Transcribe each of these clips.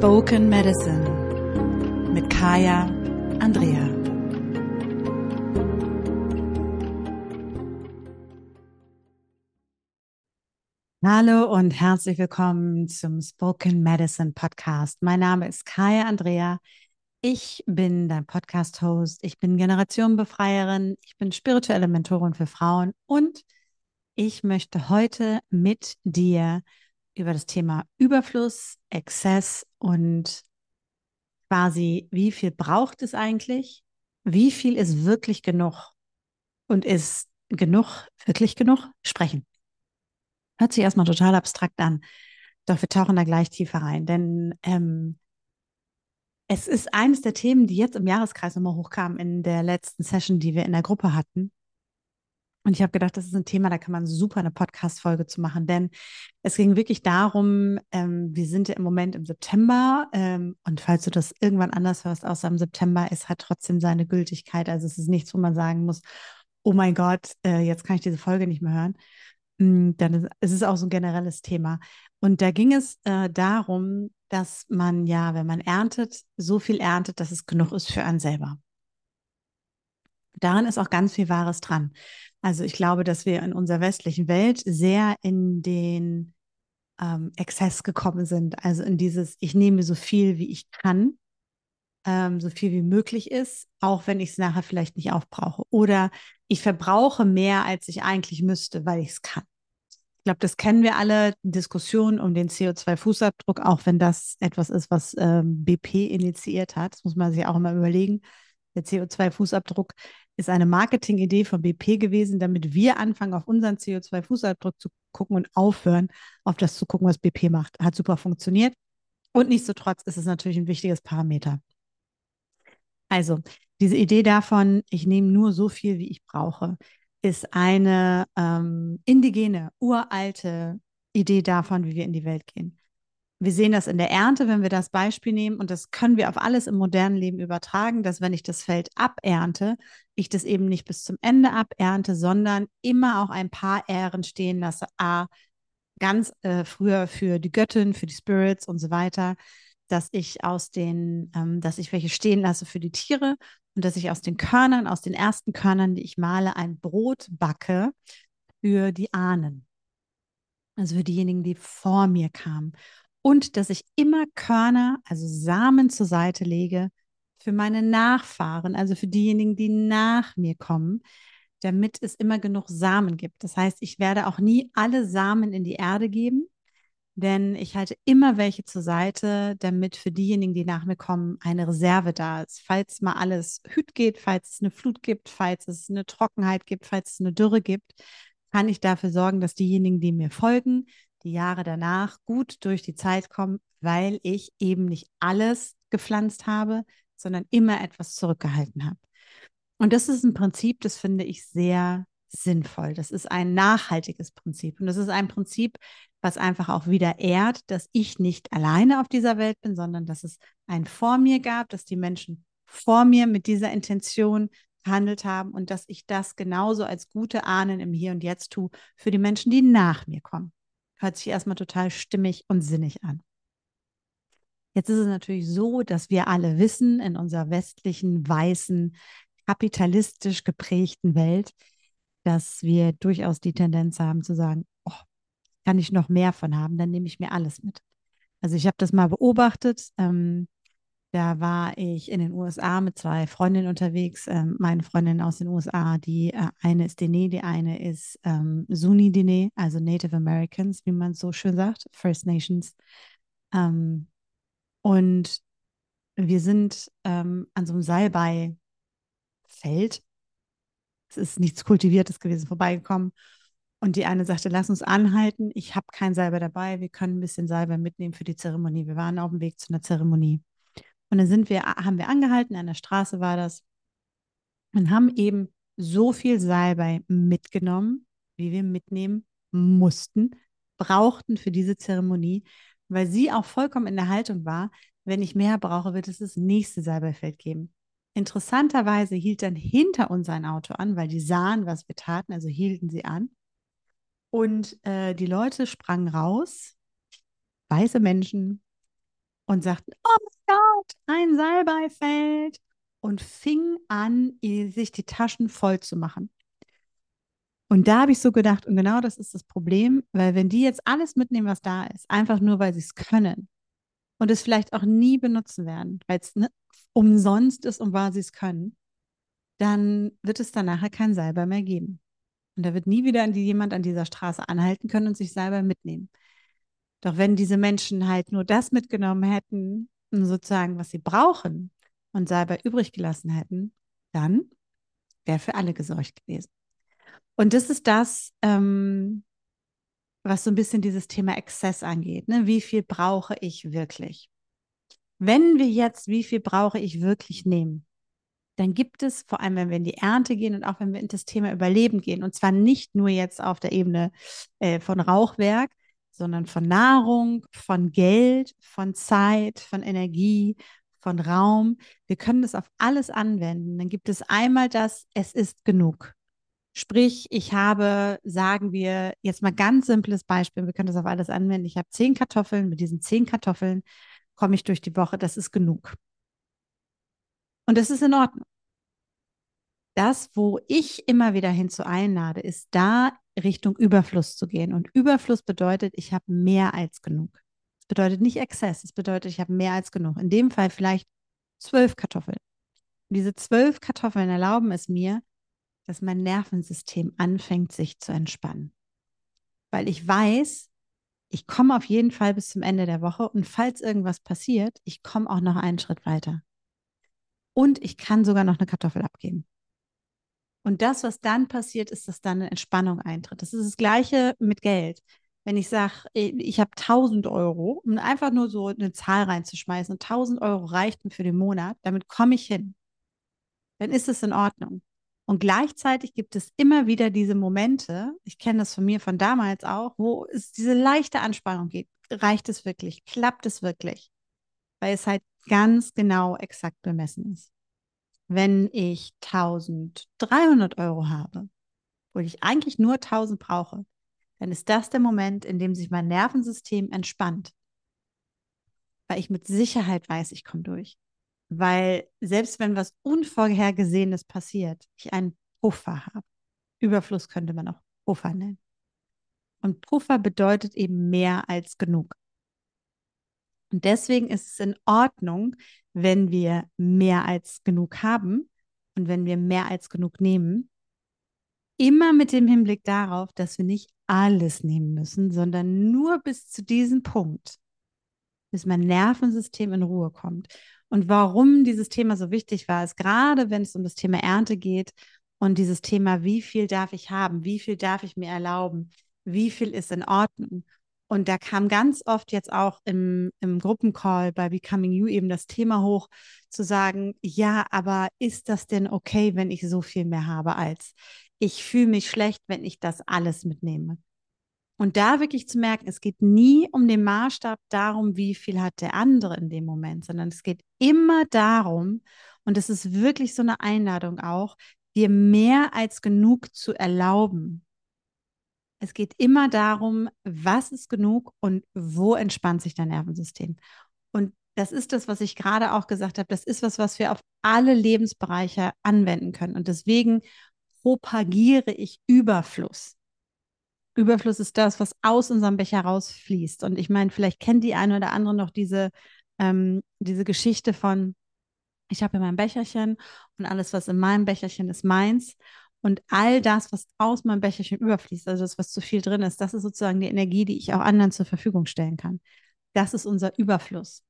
Spoken Medicine mit Kaya Andrea. Hallo und herzlich willkommen zum Spoken Medicine Podcast. Mein Name ist Kaya Andrea. Ich bin dein Podcast-Host. Ich bin Generationenbefreierin. Ich bin spirituelle Mentorin für Frauen und ich möchte heute mit dir über das Thema Überfluss, Exzess und quasi, wie viel braucht es eigentlich? Wie viel ist wirklich genug? Und ist genug wirklich genug? Sprechen. Hört sich erstmal total abstrakt an. Doch wir tauchen da gleich tiefer rein, denn ähm, es ist eines der Themen, die jetzt im Jahreskreis nochmal hochkamen in der letzten Session, die wir in der Gruppe hatten. Und ich habe gedacht, das ist ein Thema, da kann man super eine Podcast-Folge zu machen, denn es ging wirklich darum, ähm, wir sind ja im Moment im September ähm, und falls du das irgendwann anders hörst, außer im September, es hat trotzdem seine Gültigkeit. Also es ist nichts, wo man sagen muss, oh mein Gott, äh, jetzt kann ich diese Folge nicht mehr hören. Mm, dann ist es auch so ein generelles Thema. Und da ging es äh, darum, dass man ja, wenn man erntet, so viel erntet, dass es genug ist für einen selber. Daran ist auch ganz viel Wahres dran. Also ich glaube, dass wir in unserer westlichen Welt sehr in den ähm, Exzess gekommen sind. Also in dieses, ich nehme so viel, wie ich kann, ähm, so viel wie möglich ist, auch wenn ich es nachher vielleicht nicht aufbrauche. Oder ich verbrauche mehr, als ich eigentlich müsste, weil ich es kann. Ich glaube, das kennen wir alle, Diskussionen um den CO2-Fußabdruck, auch wenn das etwas ist, was ähm, BP initiiert hat. Das muss man sich auch immer überlegen. Der CO2-Fußabdruck ist eine Marketingidee von BP gewesen, damit wir anfangen, auf unseren CO2-Fußabdruck zu gucken und aufhören, auf das zu gucken, was BP macht. Hat super funktioniert. Und nichtsdestotrotz ist es natürlich ein wichtiges Parameter. Also, diese Idee davon, ich nehme nur so viel, wie ich brauche, ist eine ähm, indigene, uralte Idee davon, wie wir in die Welt gehen wir sehen das in der Ernte, wenn wir das Beispiel nehmen, und das können wir auf alles im modernen Leben übertragen, dass wenn ich das Feld abernte, ich das eben nicht bis zum Ende abernte, sondern immer auch ein paar Ähren stehen lasse. A, ganz äh, früher für die Göttin, für die Spirits und so weiter, dass ich aus den, ähm, dass ich welche stehen lasse für die Tiere und dass ich aus den Körnern, aus den ersten Körnern, die ich male, ein Brot backe für die Ahnen. Also für diejenigen, die vor mir kamen und dass ich immer Körner, also Samen zur Seite lege für meine Nachfahren, also für diejenigen, die nach mir kommen, damit es immer genug Samen gibt. Das heißt, ich werde auch nie alle Samen in die Erde geben, denn ich halte immer welche zur Seite, damit für diejenigen, die nach mir kommen, eine Reserve da ist. Falls mal alles hüt geht, falls es eine Flut gibt, falls es eine Trockenheit gibt, falls es eine Dürre gibt, kann ich dafür sorgen, dass diejenigen, die mir folgen, die Jahre danach gut durch die Zeit kommen, weil ich eben nicht alles gepflanzt habe, sondern immer etwas zurückgehalten habe. Und das ist ein Prinzip, das finde ich sehr sinnvoll. Das ist ein nachhaltiges Prinzip. Und das ist ein Prinzip, was einfach auch wieder ehrt, dass ich nicht alleine auf dieser Welt bin, sondern dass es ein vor mir gab, dass die Menschen vor mir mit dieser Intention gehandelt haben und dass ich das genauso als gute Ahnen im Hier und Jetzt tue für die Menschen, die nach mir kommen. Hört sich erstmal total stimmig und sinnig an. Jetzt ist es natürlich so, dass wir alle wissen, in unserer westlichen, weißen, kapitalistisch geprägten Welt, dass wir durchaus die Tendenz haben zu sagen, oh, kann ich noch mehr von haben, dann nehme ich mir alles mit. Also ich habe das mal beobachtet. Ähm, da war ich in den USA mit zwei Freundinnen unterwegs. Ähm, meine Freundin aus den USA, die äh, eine ist Dene, die eine ist ähm, Sunni Dene, also Native Americans, wie man so schön sagt, First Nations. Ähm, und wir sind ähm, an so einem Salbeifeld, es ist nichts Kultiviertes gewesen, vorbeigekommen. Und die eine sagte, lass uns anhalten. Ich habe kein Salbe dabei. Wir können ein bisschen Salbe mitnehmen für die Zeremonie. Wir waren auf dem Weg zu einer Zeremonie. Und dann sind wir, haben wir angehalten, an der Straße war das, und haben eben so viel Salbei mitgenommen, wie wir mitnehmen mussten, brauchten für diese Zeremonie, weil sie auch vollkommen in der Haltung war, wenn ich mehr brauche, wird es das nächste Salbeifeld geben. Interessanterweise hielt dann hinter uns ein Auto an, weil die sahen, was wir taten, also hielten sie an. Und äh, die Leute sprangen raus, weiße Menschen, und sagten, oh mein Gott, ein Salbeifeld und fing an, sich die Taschen voll zu machen. Und da habe ich so gedacht, und genau das ist das Problem, weil wenn die jetzt alles mitnehmen, was da ist, einfach nur, weil sie es können und es vielleicht auch nie benutzen werden, weil es ne, umsonst ist und weil sie es können, dann wird es dann nachher kein Salbei mehr geben. Und da wird nie wieder jemand an dieser Straße anhalten können und sich Salbei mitnehmen. Doch wenn diese Menschen halt nur das mitgenommen hätten, sozusagen, was sie brauchen, und Salbei übrig gelassen hätten, dann wäre für alle gesorgt gewesen. Und das ist das, ähm, was so ein bisschen dieses Thema Exzess angeht. Ne? Wie viel brauche ich wirklich? Wenn wir jetzt, wie viel brauche ich wirklich nehmen, dann gibt es, vor allem wenn wir in die Ernte gehen und auch wenn wir in das Thema Überleben gehen, und zwar nicht nur jetzt auf der Ebene äh, von Rauchwerk, sondern von Nahrung, von Geld, von Zeit, von Energie, von Raum. Wir können das auf alles anwenden. Dann gibt es einmal das, es ist genug. Sprich, ich habe, sagen wir, jetzt mal ganz simples Beispiel, wir können das auf alles anwenden. Ich habe zehn Kartoffeln, mit diesen zehn Kartoffeln komme ich durch die Woche, das ist genug. Und das ist in Ordnung. Das, wo ich immer wieder hinzu einlade, ist da Richtung Überfluss zu gehen. Und Überfluss bedeutet, ich habe mehr als genug bedeutet nicht Exzess, es bedeutet, ich habe mehr als genug. In dem Fall vielleicht zwölf Kartoffeln. Und diese zwölf Kartoffeln erlauben es mir, dass mein Nervensystem anfängt, sich zu entspannen. Weil ich weiß, ich komme auf jeden Fall bis zum Ende der Woche und falls irgendwas passiert, ich komme auch noch einen Schritt weiter. Und ich kann sogar noch eine Kartoffel abgeben. Und das, was dann passiert, ist, dass dann eine Entspannung eintritt. Das ist das Gleiche mit Geld wenn ich sage, ich habe 1000 Euro, um einfach nur so eine Zahl reinzuschmeißen, 1000 Euro reicht mir für den Monat, damit komme ich hin, dann ist es in Ordnung. Und gleichzeitig gibt es immer wieder diese Momente, ich kenne das von mir von damals auch, wo es diese leichte Anspannung geht. Reicht es wirklich? Klappt es wirklich? Weil es halt ganz genau exakt bemessen ist. Wenn ich 1300 Euro habe, wo ich eigentlich nur 1000 brauche, dann ist das der Moment, in dem sich mein Nervensystem entspannt. Weil ich mit Sicherheit weiß, ich komme durch. Weil selbst wenn was Unvorhergesehenes passiert, ich einen Puffer habe. Überfluss könnte man auch Puffer nennen. Und Puffer bedeutet eben mehr als genug. Und deswegen ist es in Ordnung, wenn wir mehr als genug haben und wenn wir mehr als genug nehmen, immer mit dem Hinblick darauf, dass wir nicht alles nehmen müssen, sondern nur bis zu diesem Punkt, bis mein Nervensystem in Ruhe kommt. Und warum dieses Thema so wichtig war, ist gerade, wenn es um das Thema Ernte geht und dieses Thema, wie viel darf ich haben, wie viel darf ich mir erlauben, wie viel ist in Ordnung. Und da kam ganz oft jetzt auch im, im Gruppencall bei Becoming You eben das Thema hoch, zu sagen, ja, aber ist das denn okay, wenn ich so viel mehr habe als? Ich fühle mich schlecht, wenn ich das alles mitnehme. Und da wirklich zu merken, es geht nie um den Maßstab darum, wie viel hat der andere in dem Moment, sondern es geht immer darum, und es ist wirklich so eine Einladung auch, dir mehr als genug zu erlauben. Es geht immer darum, was ist genug und wo entspannt sich dein Nervensystem. Und das ist das, was ich gerade auch gesagt habe. Das ist was, was wir auf alle Lebensbereiche anwenden können. Und deswegen propagiere ich Überfluss. Überfluss ist das, was aus unserem Becher rausfließt. Und ich meine, vielleicht kennt die eine oder andere noch diese, ähm, diese Geschichte von, ich habe in meinem Becherchen und alles, was in meinem Becherchen ist, meins. Und all das, was aus meinem Becherchen überfließt, also das, was zu viel drin ist, das ist sozusagen die Energie, die ich auch anderen zur Verfügung stellen kann. Das ist unser Überfluss.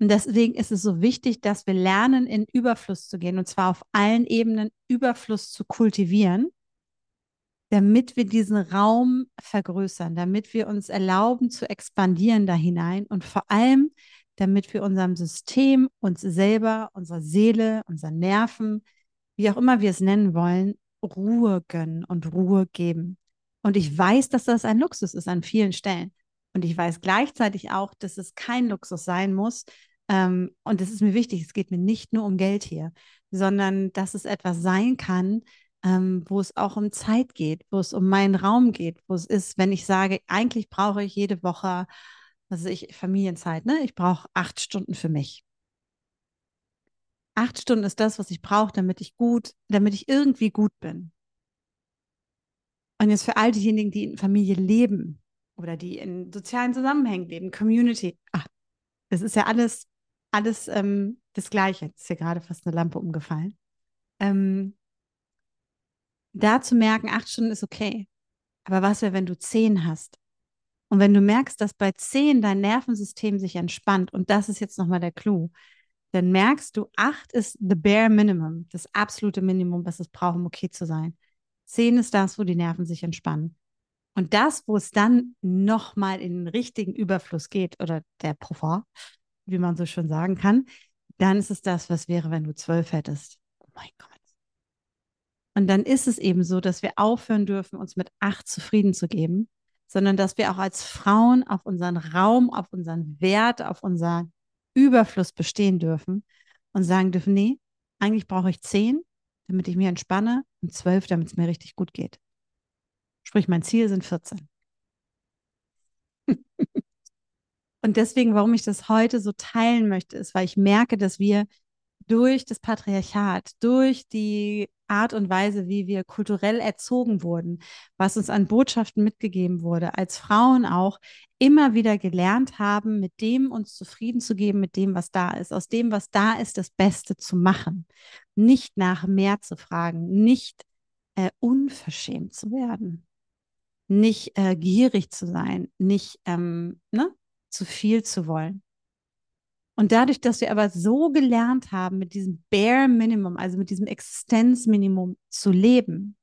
Und deswegen ist es so wichtig, dass wir lernen, in Überfluss zu gehen und zwar auf allen Ebenen Überfluss zu kultivieren, damit wir diesen Raum vergrößern, damit wir uns erlauben zu expandieren da hinein und vor allem, damit wir unserem System, uns selber, unserer Seele, unseren Nerven, wie auch immer wir es nennen wollen, Ruhe gönnen und Ruhe geben. Und ich weiß, dass das ein Luxus ist an vielen Stellen. Und ich weiß gleichzeitig auch, dass es kein Luxus sein muss. Ähm, und das ist mir wichtig. Es geht mir nicht nur um Geld hier, sondern dass es etwas sein kann, ähm, wo es auch um Zeit geht, wo es um meinen Raum geht, wo es ist, wenn ich sage, eigentlich brauche ich jede Woche also ich, Familienzeit, ne? Ich brauche acht Stunden für mich. Acht Stunden ist das, was ich brauche, damit ich gut, damit ich irgendwie gut bin. Und jetzt für all diejenigen, die in Familie leben oder die in sozialen Zusammenhängen leben, Community, ach, das ist ja alles, alles ähm, das Gleiche. Jetzt ist hier gerade fast eine Lampe umgefallen. Ähm, da zu merken, acht Stunden ist okay. Aber was wäre, wenn du zehn hast? Und wenn du merkst, dass bei zehn dein Nervensystem sich entspannt, und das ist jetzt nochmal der Clou, dann merkst du, acht ist the bare minimum, das absolute Minimum, was es braucht, um okay zu sein. Zehn ist das, wo die Nerven sich entspannen. Und das, wo es dann nochmal in den richtigen Überfluss geht, oder der Profort, wie man so schön sagen kann, dann ist es das, was wäre, wenn du zwölf hättest. Oh mein Gott. Und dann ist es eben so, dass wir aufhören dürfen, uns mit acht zufrieden zu geben, sondern dass wir auch als Frauen auf unseren Raum, auf unseren Wert, auf unseren Überfluss bestehen dürfen und sagen dürfen, nee, eigentlich brauche ich zehn, damit ich mich entspanne und zwölf, damit es mir richtig gut geht. Sprich, mein Ziel sind 14. und deswegen, warum ich das heute so teilen möchte, ist, weil ich merke, dass wir durch das Patriarchat, durch die Art und Weise, wie wir kulturell erzogen wurden, was uns an Botschaften mitgegeben wurde, als Frauen auch immer wieder gelernt haben, mit dem uns zufrieden zu geben, mit dem, was da ist, aus dem, was da ist, das Beste zu machen, nicht nach mehr zu fragen, nicht äh, unverschämt zu werden, nicht äh, gierig zu sein, nicht ähm, ne, zu viel zu wollen. Und dadurch, dass wir aber so gelernt haben, mit diesem Bare Minimum, also mit diesem Existenzminimum zu leben,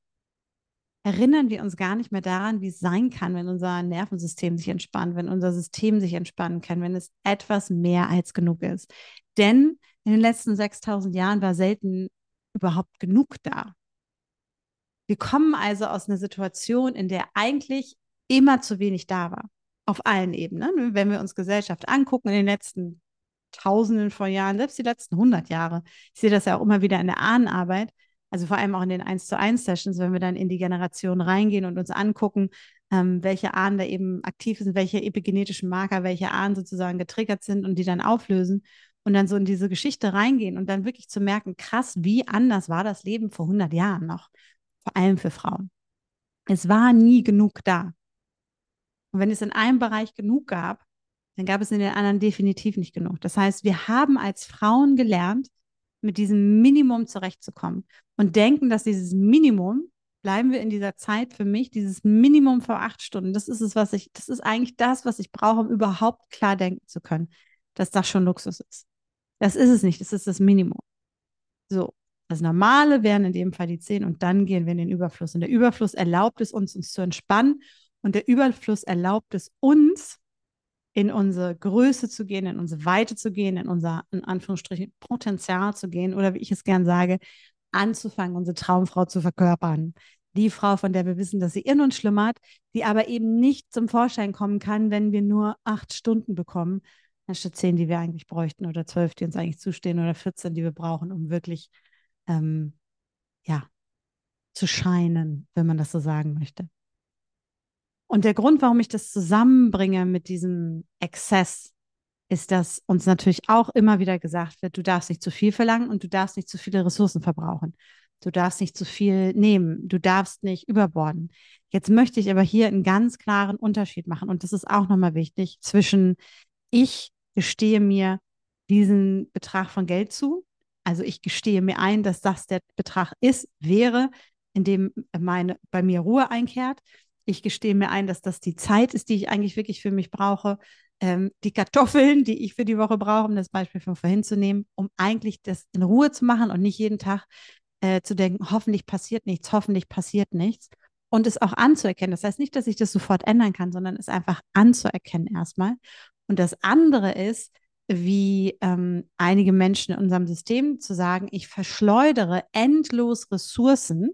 erinnern wir uns gar nicht mehr daran, wie es sein kann, wenn unser Nervensystem sich entspannt, wenn unser System sich entspannen kann, wenn es etwas mehr als genug ist. Denn in den letzten 6000 Jahren war selten überhaupt genug da. Wir kommen also aus einer Situation, in der eigentlich immer zu wenig da war. Auf allen Ebenen. Wenn wir uns Gesellschaft angucken in den letzten Tausenden von Jahren, selbst die letzten 100 Jahre. Ich sehe das ja auch immer wieder in der Ahnenarbeit, also vor allem auch in den 1 zu 1 Sessions, wenn wir dann in die Generation reingehen und uns angucken, ähm, welche Ahnen da eben aktiv sind, welche epigenetischen Marker, welche Ahnen sozusagen getriggert sind und die dann auflösen und dann so in diese Geschichte reingehen und dann wirklich zu merken, krass, wie anders war das Leben vor 100 Jahren noch, vor allem für Frauen. Es war nie genug da. Und wenn es in einem Bereich genug gab, dann gab es in den anderen definitiv nicht genug. Das heißt, wir haben als Frauen gelernt, mit diesem Minimum zurechtzukommen und denken, dass dieses Minimum, bleiben wir in dieser Zeit für mich, dieses Minimum vor acht Stunden, das ist es, was ich, das ist eigentlich das, was ich brauche, um überhaupt klar denken zu können, dass das schon Luxus ist. Das ist es nicht, das ist das Minimum. So, das Normale wären in dem Fall die zehn und dann gehen wir in den Überfluss. Und der Überfluss erlaubt es uns, uns zu entspannen und der Überfluss erlaubt es uns, in unsere Größe zu gehen, in unsere Weite zu gehen, in unser, in Anführungsstrichen, Potenzial zu gehen oder wie ich es gern sage, anzufangen, unsere Traumfrau zu verkörpern. Die Frau, von der wir wissen, dass sie in uns schlummert, die aber eben nicht zum Vorschein kommen kann, wenn wir nur acht Stunden bekommen, anstatt zehn, die wir eigentlich bräuchten oder zwölf, die uns eigentlich zustehen oder 14, die wir brauchen, um wirklich, ähm, ja, zu scheinen, wenn man das so sagen möchte. Und der Grund, warum ich das zusammenbringe mit diesem Exzess, ist, dass uns natürlich auch immer wieder gesagt wird, du darfst nicht zu viel verlangen und du darfst nicht zu viele Ressourcen verbrauchen. Du darfst nicht zu viel nehmen. Du darfst nicht überborden. Jetzt möchte ich aber hier einen ganz klaren Unterschied machen. Und das ist auch nochmal wichtig zwischen ich gestehe mir diesen Betrag von Geld zu. Also ich gestehe mir ein, dass das der Betrag ist, wäre, in dem meine, bei mir Ruhe einkehrt ich gestehe mir ein, dass das die Zeit ist, die ich eigentlich wirklich für mich brauche. Ähm, die Kartoffeln, die ich für die Woche brauche, um das Beispiel von vorhin zu nehmen, um eigentlich das in Ruhe zu machen und nicht jeden Tag äh, zu denken, hoffentlich passiert nichts, hoffentlich passiert nichts. Und es auch anzuerkennen. Das heißt nicht, dass ich das sofort ändern kann, sondern es einfach anzuerkennen erstmal. Und das andere ist, wie ähm, einige Menschen in unserem System zu sagen, ich verschleudere endlos Ressourcen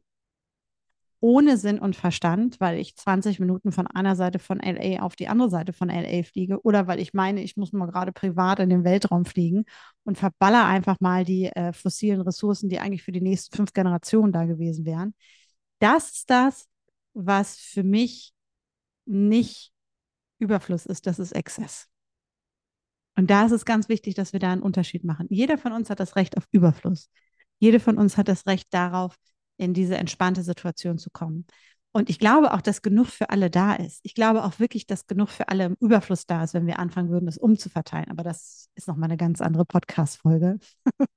ohne Sinn und Verstand, weil ich 20 Minuten von einer Seite von LA auf die andere Seite von LA fliege oder weil ich meine, ich muss mal gerade privat in den Weltraum fliegen und verballer einfach mal die äh, fossilen Ressourcen, die eigentlich für die nächsten fünf Generationen da gewesen wären. Das ist das, was für mich nicht Überfluss ist, das ist Exzess. Und da ist es ganz wichtig, dass wir da einen Unterschied machen. Jeder von uns hat das Recht auf Überfluss. Jede von uns hat das Recht darauf, in diese entspannte Situation zu kommen. Und ich glaube auch, dass genug für alle da ist. Ich glaube auch wirklich, dass genug für alle im Überfluss da ist, wenn wir anfangen würden, das umzuverteilen. Aber das ist nochmal eine ganz andere Podcast-Folge.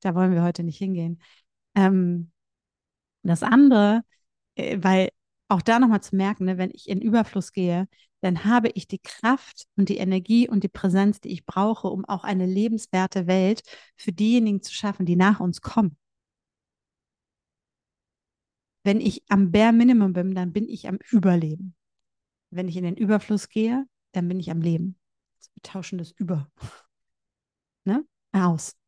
da wollen wir heute nicht hingehen. Ähm, das andere, äh, weil auch da nochmal zu merken, ne, wenn ich in Überfluss gehe, dann habe ich die Kraft und die Energie und die Präsenz, die ich brauche, um auch eine lebenswerte Welt für diejenigen zu schaffen, die nach uns kommen. Wenn ich am Bare Minimum bin, dann bin ich am Überleben. Wenn ich in den Überfluss gehe, dann bin ich am Leben. wir tauschen das über. Ne? Aus.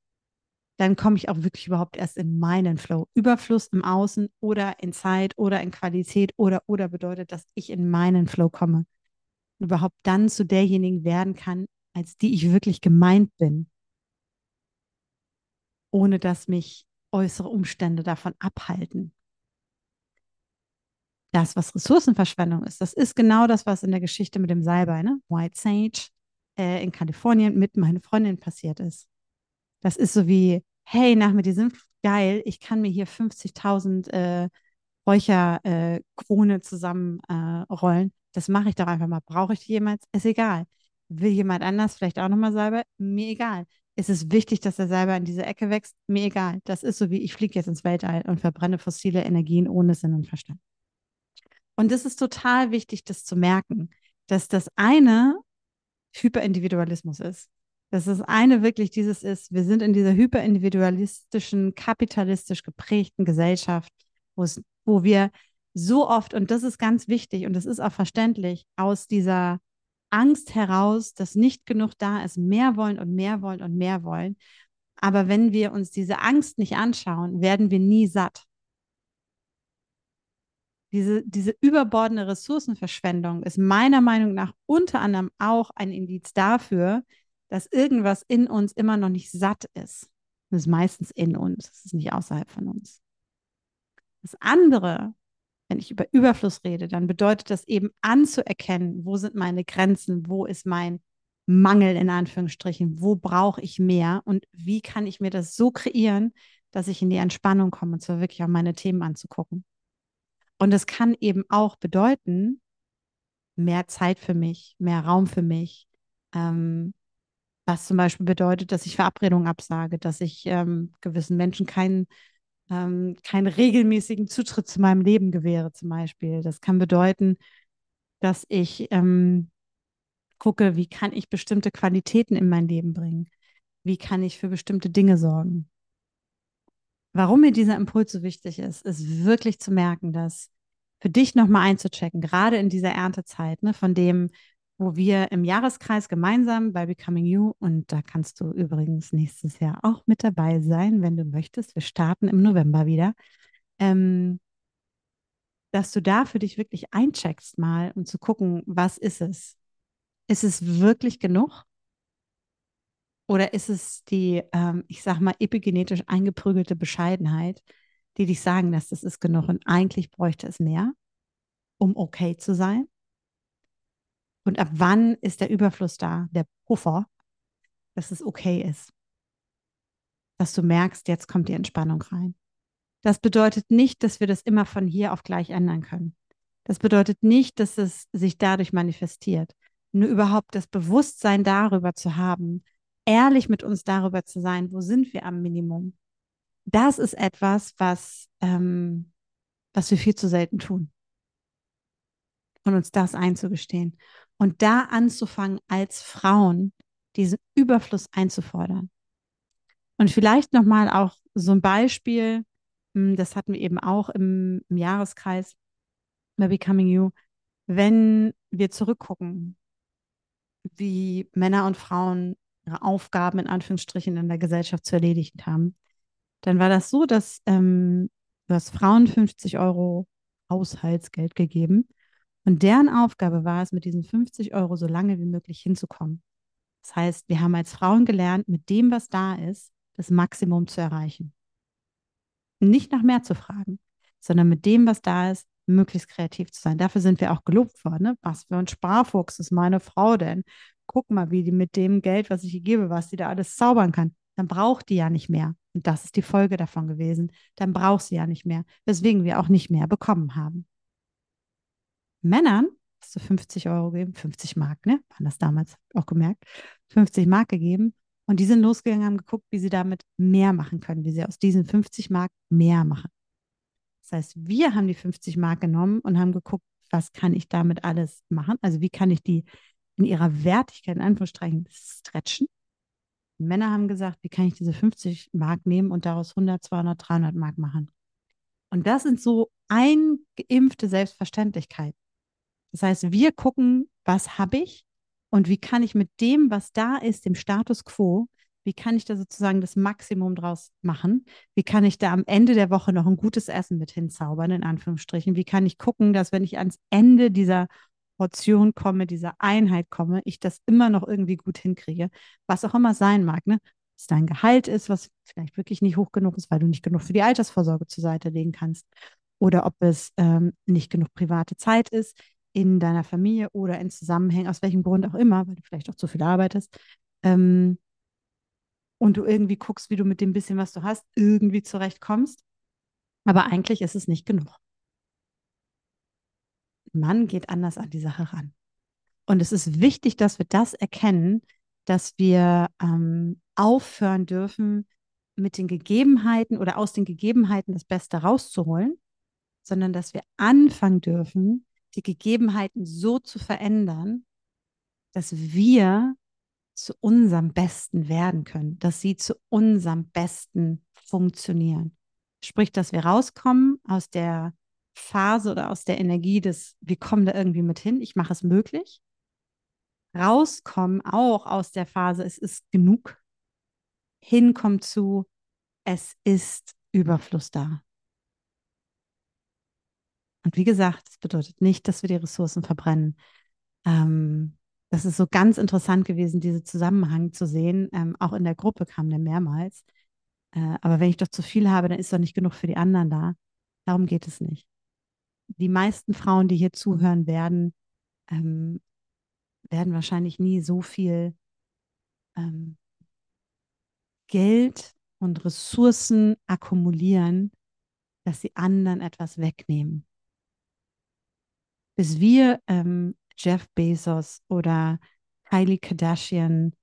Dann komme ich auch wirklich überhaupt erst in meinen Flow. Überfluss im Außen oder in Zeit oder in Qualität oder oder bedeutet, dass ich in meinen Flow komme. Und überhaupt dann zu derjenigen werden kann, als die ich wirklich gemeint bin. Ohne dass mich äußere Umstände davon abhalten das, was Ressourcenverschwendung ist, das ist genau das, was in der Geschichte mit dem Salbei, ne? White Sage äh, in Kalifornien mit meiner Freundin passiert ist. Das ist so wie, hey, nach mir, die sind geil, ich kann mir hier 50.000 äh, Räucherkrone äh, zusammenrollen. das mache ich doch einfach mal. Brauche ich die jemals? Ist egal. Will jemand anders vielleicht auch nochmal Salbei? Mir egal. Ist es wichtig, dass der Salbei in diese Ecke wächst? Mir egal. Das ist so wie, ich fliege jetzt ins Weltall und verbrenne fossile Energien ohne Sinn und Verstand. Und es ist total wichtig, das zu merken, dass das eine Hyperindividualismus ist. Dass das eine wirklich dieses ist, wir sind in dieser hyperindividualistischen, kapitalistisch geprägten Gesellschaft, wo wo wir so oft, und das ist ganz wichtig und das ist auch verständlich, aus dieser Angst heraus, dass nicht genug da ist, mehr wollen und mehr wollen und mehr wollen. Aber wenn wir uns diese Angst nicht anschauen, werden wir nie satt diese, diese überbordende Ressourcenverschwendung ist meiner Meinung nach unter anderem auch ein Indiz dafür, dass irgendwas in uns immer noch nicht satt ist. Das ist meistens in uns, das ist nicht außerhalb von uns. Das andere, wenn ich über Überfluss rede, dann bedeutet das eben anzuerkennen, wo sind meine Grenzen, wo ist mein Mangel in Anführungsstrichen, wo brauche ich mehr und wie kann ich mir das so kreieren, dass ich in die Entspannung komme und zwar wirklich auch meine Themen anzugucken. Und es kann eben auch bedeuten, mehr Zeit für mich, mehr Raum für mich, ähm, was zum Beispiel bedeutet, dass ich Verabredungen absage, dass ich ähm, gewissen Menschen keinen ähm, keinen regelmäßigen Zutritt zu meinem Leben gewähre, zum Beispiel. Das kann bedeuten, dass ich ähm, gucke, wie kann ich bestimmte Qualitäten in mein Leben bringen? Wie kann ich für bestimmte Dinge sorgen? Warum mir dieser Impuls so wichtig ist, ist wirklich zu merken, dass für dich nochmal einzuchecken, gerade in dieser Erntezeit, ne, von dem, wo wir im Jahreskreis gemeinsam bei Becoming You, und da kannst du übrigens nächstes Jahr auch mit dabei sein, wenn du möchtest. Wir starten im November wieder. Ähm, dass du da für dich wirklich eincheckst mal, um zu gucken, was ist es? Ist es wirklich genug? Oder ist es die, ähm, ich sag mal, epigenetisch eingeprügelte Bescheidenheit, die dich sagen lässt, das ist genug und eigentlich bräuchte es mehr, um okay zu sein? Und ab wann ist der Überfluss da, der Puffer, dass es okay ist? Dass du merkst, jetzt kommt die Entspannung rein. Das bedeutet nicht, dass wir das immer von hier auf gleich ändern können. Das bedeutet nicht, dass es sich dadurch manifestiert. Nur überhaupt das Bewusstsein darüber zu haben, ehrlich mit uns darüber zu sein, wo sind wir am Minimum. Das ist etwas, was, ähm, was wir viel zu selten tun. Und uns das einzugestehen. Und da anzufangen, als Frauen diesen Überfluss einzufordern. Und vielleicht nochmal auch so ein Beispiel, hm, das hatten wir eben auch im, im Jahreskreis bei Becoming You, wenn wir zurückgucken, wie Männer und Frauen ihre Aufgaben in Anführungsstrichen in der Gesellschaft zu erledigen haben, dann war das so, dass ähm, du hast Frauen 50 Euro Haushaltsgeld gegeben und deren Aufgabe war es, mit diesen 50 Euro so lange wie möglich hinzukommen. Das heißt, wir haben als Frauen gelernt, mit dem, was da ist, das Maximum zu erreichen. Nicht nach mehr zu fragen, sondern mit dem, was da ist, möglichst kreativ zu sein. Dafür sind wir auch gelobt worden. Ne? Was für ein Sparfuchs ist meine Frau denn? Guck mal, wie die mit dem Geld, was ich ihr gebe, was die da alles zaubern kann. Dann braucht die ja nicht mehr. Und das ist die Folge davon gewesen. Dann braucht sie ja nicht mehr, weswegen wir auch nicht mehr bekommen haben. Männern hast du 50 Euro gegeben, 50 Mark, ne? Waren das damals auch gemerkt. 50 Mark gegeben. Und die sind losgegangen, haben geguckt, wie sie damit mehr machen können, wie sie aus diesen 50 Mark mehr machen. Das heißt, wir haben die 50 Mark genommen und haben geguckt, was kann ich damit alles machen? Also wie kann ich die in ihrer Wertigkeit, in Anführungsstrichen, stretchen? Und Männer haben gesagt, wie kann ich diese 50 Mark nehmen und daraus 100, 200, 300 Mark machen? Und das sind so eingeimpfte Selbstverständlichkeiten. Das heißt, wir gucken, was habe ich und wie kann ich mit dem, was da ist, dem Status quo, wie kann ich da sozusagen das Maximum draus machen? Wie kann ich da am Ende der Woche noch ein gutes Essen mit hinzaubern, in Anführungsstrichen? Wie kann ich gucken, dass wenn ich ans Ende dieser Portion komme, dieser Einheit komme, ich das immer noch irgendwie gut hinkriege, was auch immer sein mag, ne? Was dein Gehalt ist, was vielleicht wirklich nicht hoch genug ist, weil du nicht genug für die Altersvorsorge zur Seite legen kannst. Oder ob es ähm, nicht genug private Zeit ist in deiner Familie oder in Zusammenhängen, aus welchem Grund auch immer, weil du vielleicht auch zu viel arbeitest. Ähm, und du irgendwie guckst, wie du mit dem bisschen, was du hast, irgendwie zurechtkommst. Aber eigentlich ist es nicht genug. Mann geht anders an die Sache ran. Und es ist wichtig, dass wir das erkennen, dass wir ähm, aufhören dürfen, mit den Gegebenheiten oder aus den Gegebenheiten das Beste rauszuholen, sondern dass wir anfangen dürfen, die Gegebenheiten so zu verändern, dass wir zu unserem Besten werden können, dass sie zu unserem Besten funktionieren. Sprich, dass wir rauskommen aus der Phase oder aus der Energie des, wir kommen da irgendwie mit hin, ich mache es möglich. Rauskommen auch aus der Phase, es ist genug. Hinkommen zu, es ist Überfluss da. Und wie gesagt, das bedeutet nicht, dass wir die Ressourcen verbrennen. Ähm, das ist so ganz interessant gewesen, diesen Zusammenhang zu sehen. Ähm, auch in der Gruppe kam der mehrmals. Äh, aber wenn ich doch zu viel habe, dann ist doch nicht genug für die anderen da. Darum geht es nicht. Die meisten Frauen, die hier zuhören werden, ähm, werden wahrscheinlich nie so viel ähm, Geld und Ressourcen akkumulieren, dass sie anderen etwas wegnehmen. Bis wir ähm, Jeff Bezos oder Kylie Kardashian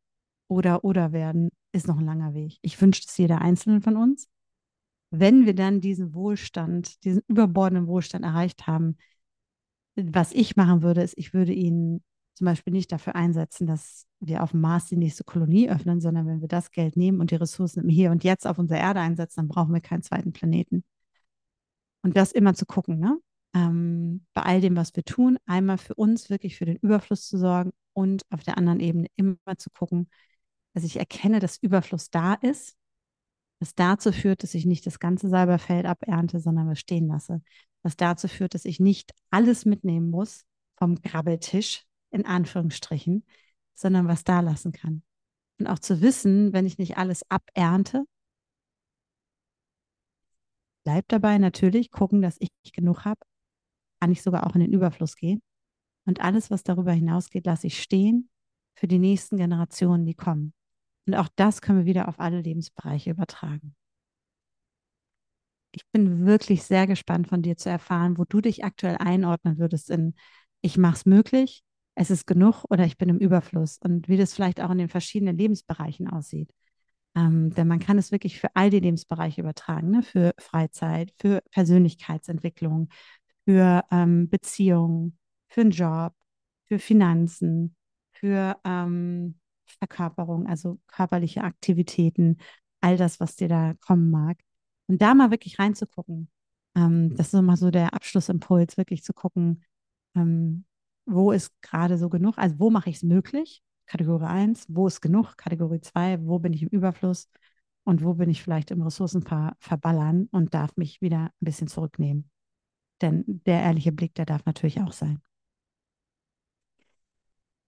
oder oder werden, ist noch ein langer Weg. Ich wünsche es jeder Einzelnen von uns. Wenn wir dann diesen Wohlstand, diesen überbordenden Wohlstand erreicht haben, was ich machen würde, ist, ich würde ihn zum Beispiel nicht dafür einsetzen, dass wir auf dem Mars die nächste Kolonie öffnen, sondern wenn wir das Geld nehmen und die Ressourcen Hier und Jetzt auf unserer Erde einsetzen, dann brauchen wir keinen zweiten Planeten. Und das immer zu gucken, ne? ähm, bei all dem, was wir tun, einmal für uns wirklich für den Überfluss zu sorgen und auf der anderen Ebene immer zu gucken, dass ich erkenne, dass Überfluss da ist, was dazu führt, dass ich nicht das ganze Salberfeld abernte, sondern was stehen lasse. Was dazu führt, dass ich nicht alles mitnehmen muss vom Grabbeltisch, in Anführungsstrichen, sondern was da lassen kann. Und auch zu wissen, wenn ich nicht alles abernte, bleibt dabei natürlich gucken, dass ich genug habe, kann ich sogar auch in den Überfluss gehen. Und alles, was darüber hinausgeht, lasse ich stehen für die nächsten Generationen, die kommen. Und auch das können wir wieder auf alle Lebensbereiche übertragen. Ich bin wirklich sehr gespannt von dir zu erfahren, wo du dich aktuell einordnen würdest in ich mache es möglich, es ist genug oder ich bin im Überfluss und wie das vielleicht auch in den verschiedenen Lebensbereichen aussieht. Ähm, denn man kann es wirklich für all die Lebensbereiche übertragen, ne? für Freizeit, für Persönlichkeitsentwicklung, für ähm, Beziehungen, für einen Job, für Finanzen, für ähm, Verkörperung, also körperliche Aktivitäten, all das, was dir da kommen mag. Und da mal wirklich reinzugucken. Ähm, das ist immer so der Abschlussimpuls, wirklich zu gucken, ähm, wo ist gerade so genug, also wo mache ich es möglich? Kategorie 1, wo ist genug? Kategorie 2, wo bin ich im Überfluss? Und wo bin ich vielleicht im Ressourcen ver verballern und darf mich wieder ein bisschen zurücknehmen? Denn der ehrliche Blick, der darf natürlich auch sein.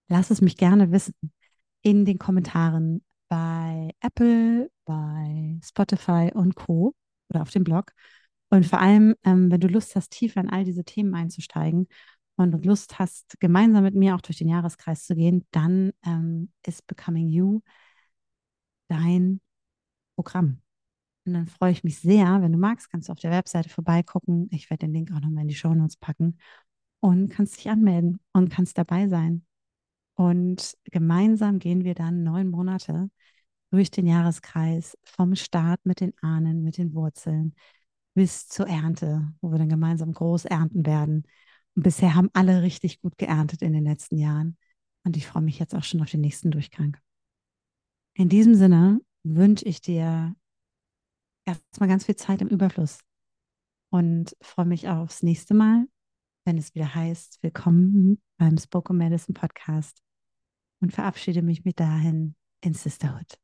Lass es mich gerne wissen in den Kommentaren bei Apple, bei Spotify und Co. oder auf dem Blog. Und vor allem, ähm, wenn du Lust hast, tiefer in all diese Themen einzusteigen und Lust hast, gemeinsam mit mir auch durch den Jahreskreis zu gehen, dann ähm, ist Becoming You dein Programm. Und dann freue ich mich sehr, wenn du magst, kannst du auf der Webseite vorbeigucken. Ich werde den Link auch nochmal in die Show Notes packen und kannst dich anmelden und kannst dabei sein. Und gemeinsam gehen wir dann neun Monate durch den Jahreskreis vom Start mit den Ahnen, mit den Wurzeln bis zur Ernte, wo wir dann gemeinsam groß ernten werden. Und bisher haben alle richtig gut geerntet in den letzten Jahren. Und ich freue mich jetzt auch schon auf den nächsten Durchgang. In diesem Sinne wünsche ich dir erstmal ganz viel Zeit im Überfluss und freue mich aufs nächste Mal, wenn es wieder heißt, willkommen beim Spoken Medicine Podcast und verabschiede mich mit dahin in Sisterhood.